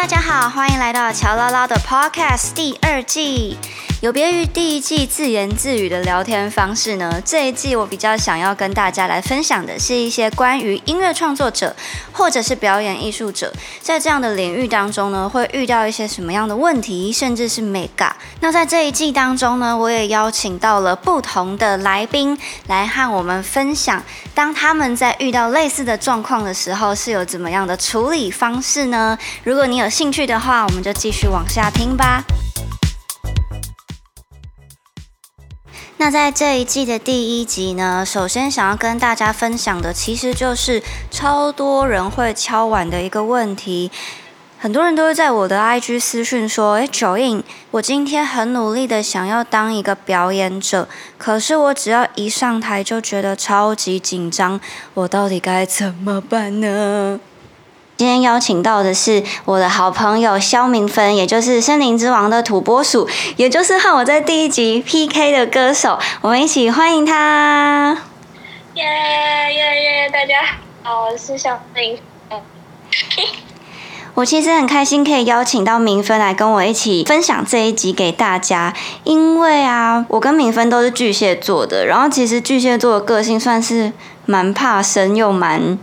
大家好，欢迎来到乔唠唠的 Podcast 第二季。有别于第一季自言自语的聊天方式呢，这一季我比较想要跟大家来分享的是一些关于音乐创作者或者是表演艺术者在这样的领域当中呢，会遇到一些什么样的问题，甚至是美感。那在这一季当中呢，我也邀请到了不同的来宾来和我们分享，当他们在遇到类似的状况的时候，是有怎么样的处理方式呢？如果你有兴趣的话，我们就继续往下听吧。那在这一季的第一集呢，首先想要跟大家分享的，其实就是超多人会敲碗的一个问题。很多人都会在我的 IG 私讯说：“诶，九印，我今天很努力的想要当一个表演者，可是我只要一上台就觉得超级紧张，我到底该怎么办呢？”今天邀请到的是我的好朋友肖明芬，也就是《森林之王》的土拨鼠，也就是和我在第一集 PK 的歌手。我们一起欢迎他！耶耶耶！大家好，我是小明。我其实很开心可以邀请到明芬来跟我一起分享这一集给大家，因为啊，我跟明芬都是巨蟹座的，然后其实巨蟹座的个性算是蛮怕生又蛮。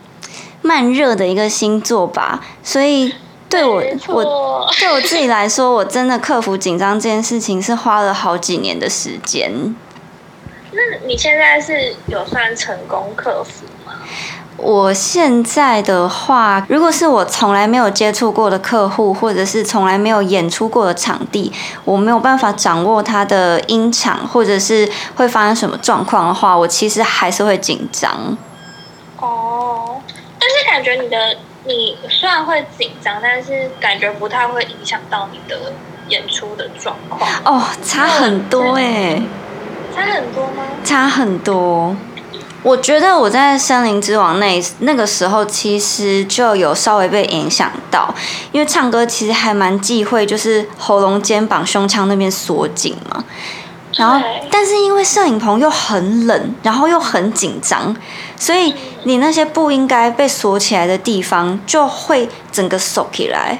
慢热的一个星座吧，所以对我我对我自己来说，我真的克服紧张这件事情是花了好几年的时间。那你现在是有算成功克服吗？我现在的话，如果是我从来没有接触过的客户，或者是从来没有演出过的场地，我没有办法掌握他的音场，或者是会发生什么状况的话，我其实还是会紧张。感觉你的你虽然会紧张，但是感觉不太会影响到你的演出的状况。哦，差很多哎，差很多吗？差很多。我觉得我在《森林之王》那那个时候，其实就有稍微被影响到，因为唱歌其实还蛮忌讳，就是喉咙、肩膀、胸腔那边锁紧嘛。然后，但是因为摄影棚又很冷，然后又很紧张，所以你那些不应该被锁起来的地方就会整个锁起来。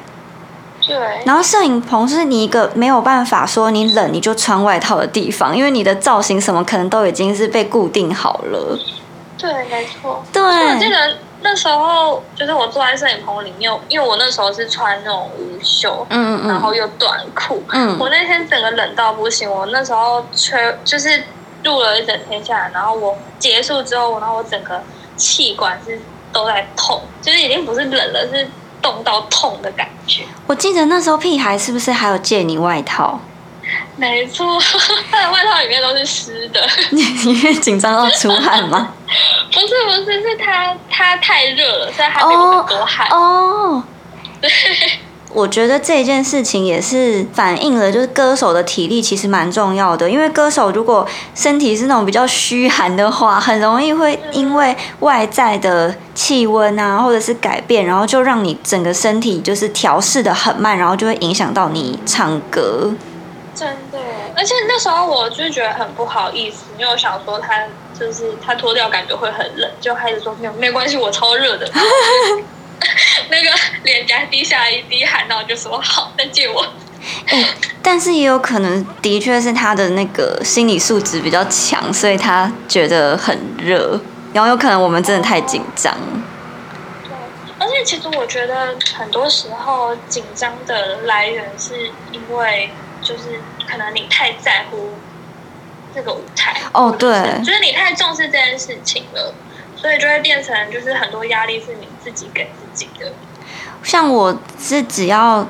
对。然后摄影棚是你一个没有办法说你冷你就穿外套的地方，因为你的造型什么可能都已经是被固定好了。对，没错。对。我记得。那时候就是我坐在摄影棚里面，因为我那时候是穿那种无袖，嗯嗯然后又短裤，嗯，我那天整个冷到不行。我那时候吹就是录了一整天下来，然后我结束之后，然后我整个气管是都在痛，就是已经不是冷了，是冻到痛的感觉。我记得那时候屁孩是不是还有借你外套？没错，他的外套里面都是湿的。你因为紧张到出汗吗？不是不是，是他他太热了，所以他流很多汗。哦，对。我觉得这件事情也是反映了，就是歌手的体力其实蛮重要的。因为歌手如果身体是那种比较虚寒的话，很容易会因为外在的气温啊，或者是改变，然后就让你整个身体就是调试的很慢，然后就会影响到你唱歌。真的，而且那时候我就觉得很不好意思，因为我想说他就是他脱掉感觉会很冷，就开始说没有没关系，我超热的。那个脸颊滴下一滴汗，然后就说好，那借我。但是也有可能的确是他的那个心理素质比较强，所以他觉得很热，然后有可能我们真的太紧张。对，而且其实我觉得很多时候紧张的来源是因为。就是可能你太在乎这个舞台哦，对，就是你太重视这件事情了，所以就会变成就是很多压力是你自己给自己的。像我是只要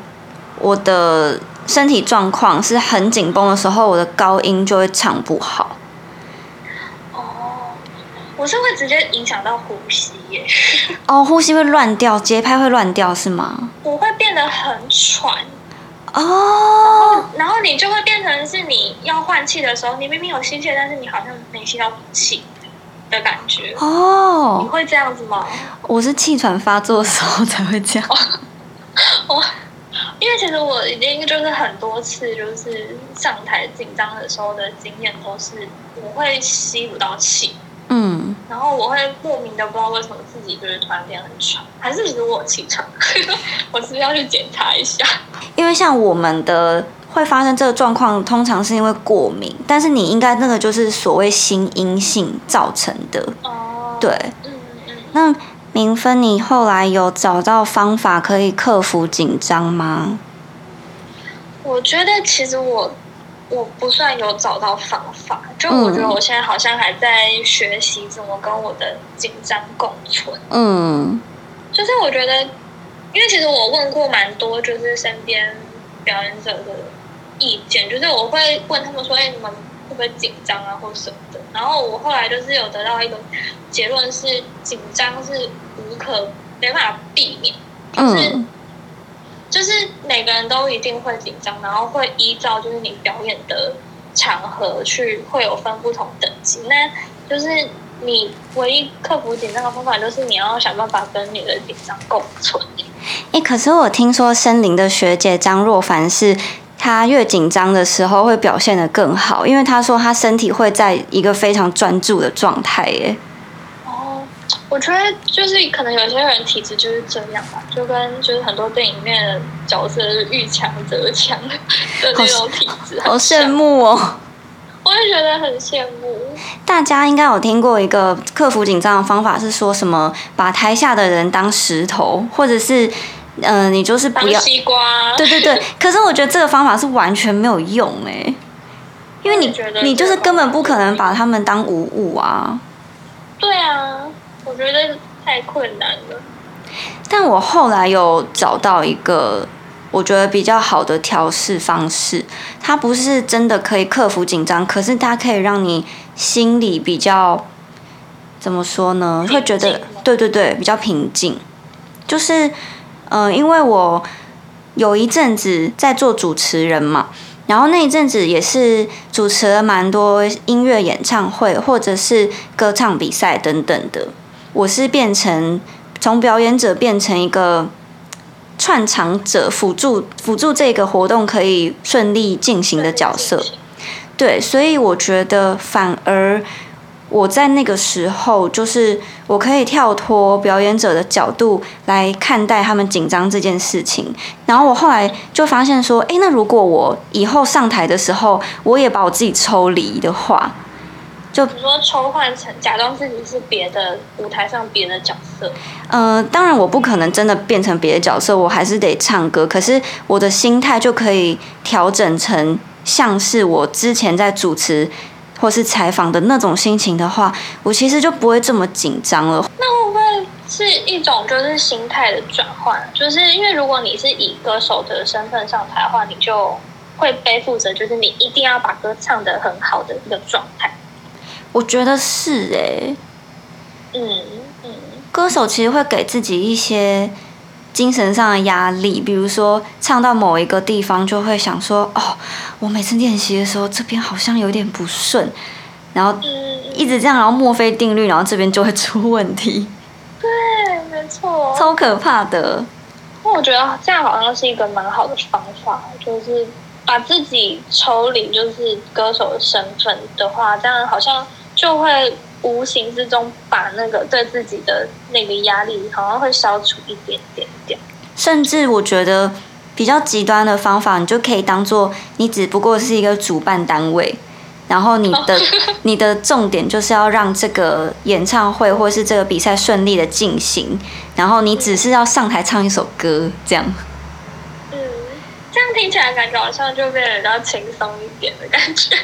我的身体状况是很紧绷的时候，我的高音就会唱不好。哦，我是会直接影响到呼吸耶。哦，呼吸会乱掉，节拍会乱掉是吗？我会变得很喘。哦，然后你就会变成是你要换气的时候，你明明有吸气，但是你好像没吸到气的感觉。哦，你会这样子吗？我是气喘发作的时候才会这样。我因为其实我已经就是很多次就是上台紧张的时候的经验都是我会吸不到气。嗯。然后我会莫名的不知道为什么自己就是突然变很喘，还是其实 我气喘，我是要去检查一下。因为像我们的会发生这个状况，通常是因为过敏，但是你应该那个就是所谓心因性造成的。哦，对，嗯嗯。那明芬，你后来有找到方法可以克服紧张吗？我觉得其实我。我不算有找到方法，就我觉得我现在好像还在学习怎么跟我的紧张共存。嗯，就是我觉得，因为其实我问过蛮多，就是身边表演者的意见，就是我会问他们说：“哎，你们会不会紧张啊，或什么的？”然后我后来就是有得到一个结论是，紧张是无可没办法避免，就是。就是每个人都一定会紧张，然后会依照就是你表演的场合去会有分不同等级。那就是你唯一克服紧张的方法，就是你要想办法跟你的紧张共存。哎，可是我听说森林的学姐张若凡是，她越紧张的时候会表现的更好，因为她说她身体会在一个非常专注的状态。耶。我觉得就是可能有些人体质就是这样吧，就跟就是很多电影里面的角色是遇强则强的 那种体质，好羡慕哦！我也觉得很羡慕。大家应该有听过一个克服紧张的方法，是说什么把台下的人当石头，或者是嗯，你就是不要西瓜。对对对，可是我觉得这个方法是完全没有用哎，因为你你就是根本不可能把他们当无物啊。对啊。我觉得太困难了，但我后来有找到一个我觉得比较好的调试方式。它不是真的可以克服紧张，可是它可以让你心里比较怎么说呢？会觉得对对对，比较平静。就是嗯，因为我有一阵子在做主持人嘛，然后那一阵子也是主持了蛮多音乐演唱会或者是歌唱比赛等等的。我是变成从表演者变成一个串场者，辅助辅助这个活动可以顺利进行的角色。对，所以我觉得反而我在那个时候，就是我可以跳脱表演者的角度来看待他们紧张这件事情。然后我后来就发现说，哎，那如果我以后上台的时候，我也把我自己抽离的话。就比如说抽换成假装自己是别的舞台上别的角色。呃，当然我不可能真的变成别的角色，我还是得唱歌。可是我的心态就可以调整成像是我之前在主持或是采访的那种心情的话，我其实就不会这么紧张了。那会不会是一种就是心态的转换？就是因为如果你是以歌手的身份上台的话，你就会背负着就是你一定要把歌唱得很好的一个状态。我觉得是哎，嗯嗯，歌手其实会给自己一些精神上的压力，比如说唱到某一个地方就会想说，哦，我每次练习的时候这边好像有点不顺，然后一直这样，然后墨菲定律，然后这边就会出问题。对，没错，超可怕的。那我觉得这样好像是一个蛮好的方法，就是把自己抽离，就是歌手的身份的话，这样好像。就会无形之中把那个对自己的那个压力，好像会消除一点点点。甚至我觉得比较极端的方法，你就可以当做你只不过是一个主办单位，然后你的 你的重点就是要让这个演唱会或是这个比赛顺利的进行，然后你只是要上台唱一首歌，这样。嗯，这样听起来感觉好像就变得比较轻松一点的感觉。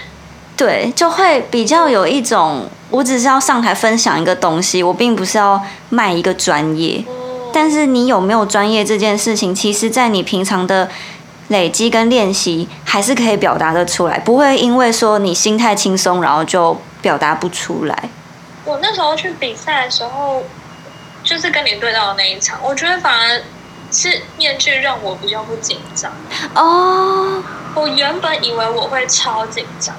对，就会比较有一种，我只是要上台分享一个东西，我并不是要卖一个专业。但是你有没有专业这件事情，其实在你平常的累积跟练习，还是可以表达的出来，不会因为说你心态轻松，然后就表达不出来。我那时候去比赛的时候，就是跟你对到的那一场，我觉得反而是面具让我比较不紧张。哦，我原本以为我会超紧张。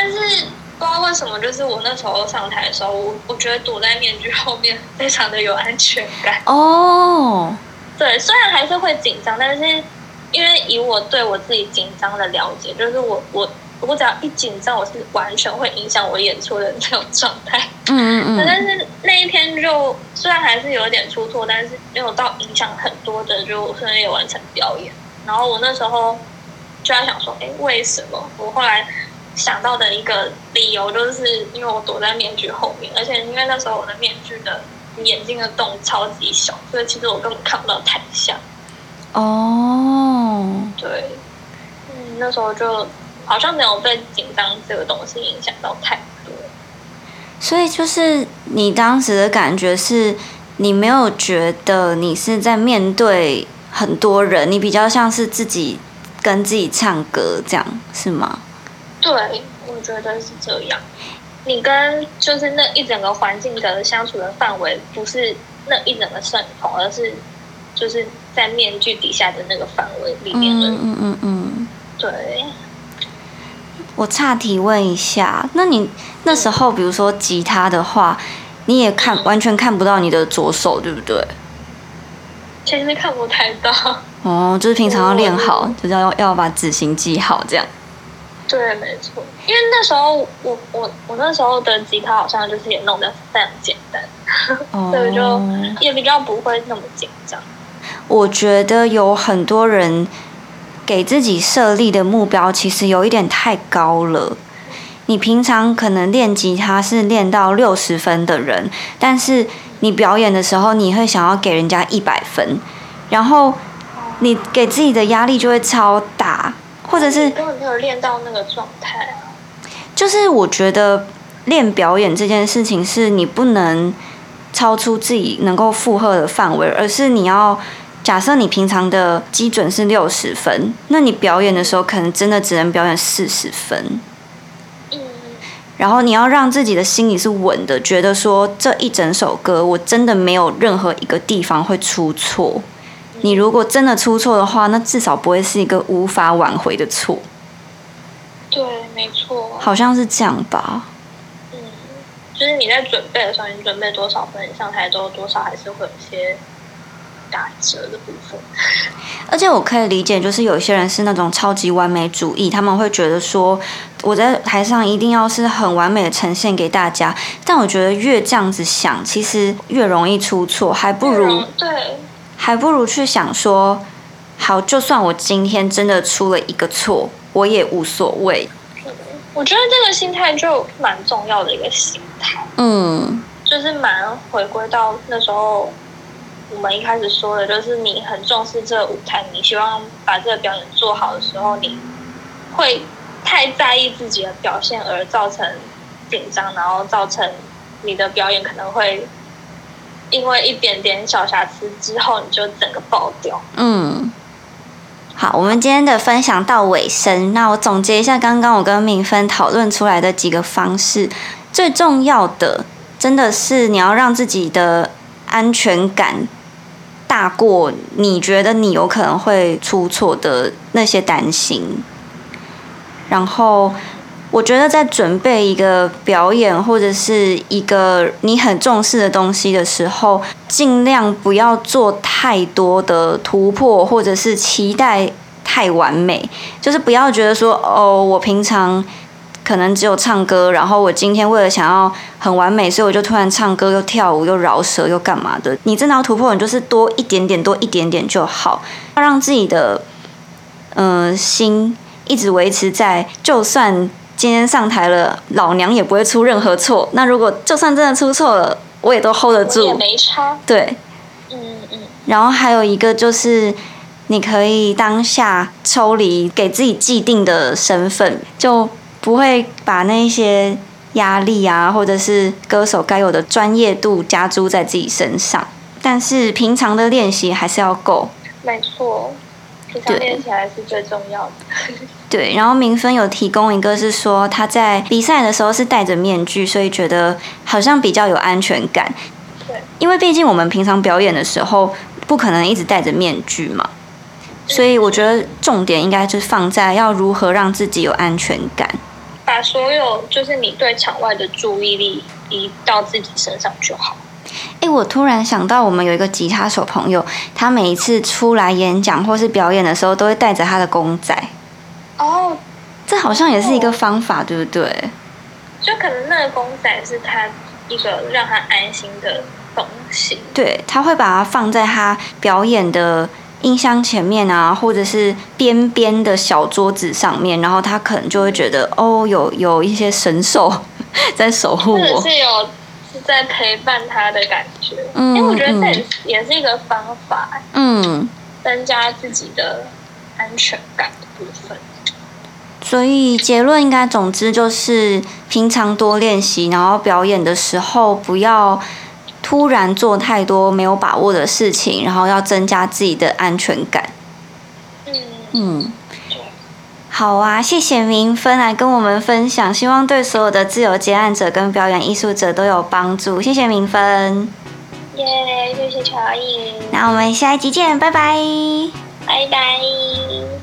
但是不知道为什么，就是我那时候上台的时候，我我觉得躲在面具后面 非常的有安全感。哦，对，虽然还是会紧张，但是因为以我对我自己紧张的了解，就是我我我只要一紧张，我是完全会影响我演出的那种状态。嗯嗯嗯。但是那一天就虽然还是有一点出错，但是没有到影响很多的，就顺利完成表演。然后我那时候就在想说，哎，为什么？我后来想到的一个理由，就是因为我躲在面具后面，而且因为那时候我的面具的眼睛的洞超级小，所以其实我根本看不到台下。哦。对。嗯，那时候就。好像没有被紧张这个东西影响到太多，所以就是你当时的感觉是，你没有觉得你是在面对很多人，你比较像是自己跟自己唱歌这样，是吗？对，我觉得是这样。你跟就是那一整个环境的相处的范围，不是那一整个摄影棚，而是就是在面具底下的那个范围里面的。嗯嗯嗯，对。我岔题问一下，那你那时候，比如说吉他的话，你也看完全看不到你的左手，对不对？其实看不太到。哦，就是平常要练好，就是要要把指型记好，这样。对，没错。因为那时候我我我那时候的吉他好像就是也弄得非常简单，所以就也比较不会那么紧张。我觉得有很多人。给自己设立的目标其实有一点太高了。你平常可能练吉他是练到六十分的人，但是你表演的时候，你会想要给人家一百分，然后你给自己的压力就会超大，或者是根本没有练到那个状态啊。就是我觉得练表演这件事情，是你不能超出自己能够负荷的范围，而是你要。假设你平常的基准是六十分，那你表演的时候可能真的只能表演四十分。然后你要让自己的心里是稳的，觉得说这一整首歌我真的没有任何一个地方会出错。你如果真的出错的话，那至少不会是一个无法挽回的错。对，没错。好像是这样吧。嗯，就是你在准备的时候，你准备多少分，上台之后多少还是会有些。打折的部分，而且我可以理解，就是有些人是那种超级完美主义，他们会觉得说我在台上一定要是很完美的呈现给大家。但我觉得越这样子想，其实越容易出错，还不如对，还不如去想说，好，就算我今天真的出了一个错，我也无所谓。我觉得这个心态就蛮重要的一个心态，嗯，就是蛮回归到那时候。我们一开始说的，就是你很重视这个舞台，你希望把这个表演做好的时候，你会太在意自己的表现而造成紧张，然后造成你的表演可能会因为一点点小瑕疵之后，你就整个爆掉。嗯，好，我们今天的分享到尾声，那我总结一下刚刚我跟敏芬讨论出来的几个方式，最重要的真的是你要让自己的安全感。大过你觉得你有可能会出错的那些担心，然后我觉得在准备一个表演或者是一个你很重视的东西的时候，尽量不要做太多的突破，或者是期待太完美，就是不要觉得说哦，我平常。可能只有唱歌，然后我今天为了想要很完美，所以我就突然唱歌又跳舞又饶舌又干嘛的。你真的要突破，你就是多一点点，多一点点就好。要让自己的嗯心一直维持在，就算今天上台了，老娘也不会出任何错。那如果就算真的出错了，我也都 hold 得住，也没差。对，嗯嗯。然后还有一个就是，你可以当下抽离，给自己既定的身份就。不会把那些压力啊，或者是歌手该有的专业度加诸在自己身上，但是平常的练习还是要够。没错，平常练起来是最重要的。对，然后明芬有提供一个是说他在比赛的时候是戴着面具，所以觉得好像比较有安全感。对，因为毕竟我们平常表演的时候不可能一直戴着面具嘛，所以我觉得重点应该就是放在要如何让自己有安全感。把所有就是你对场外的注意力移到自己身上就好。哎，我突然想到，我们有一个吉他手朋友，他每一次出来演讲或是表演的时候，都会带着他的公仔。哦，这好像也是一个方法，对不对？就可能那个公仔是他一个让他安心的东西。对，他会把它放在他表演的音箱前面啊，或者是边边的小桌子上面，然后他可能就会觉得哦，有有一些神兽 在守护我，是有是在陪伴他的感觉。嗯，因为我觉得这也是一个方法，嗯，增加自己的安全感的部分。所以结论应该，总之就是平常多练习，然后表演的时候不要突然做太多没有把握的事情，然后要增加自己的安全感。嗯嗯，好啊，谢谢明芬来跟我们分享，希望对所有的自由接案者跟表演艺术者都有帮助。谢谢明芬。耶，谢谢乔伊。那我们下一集见，拜拜。拜拜。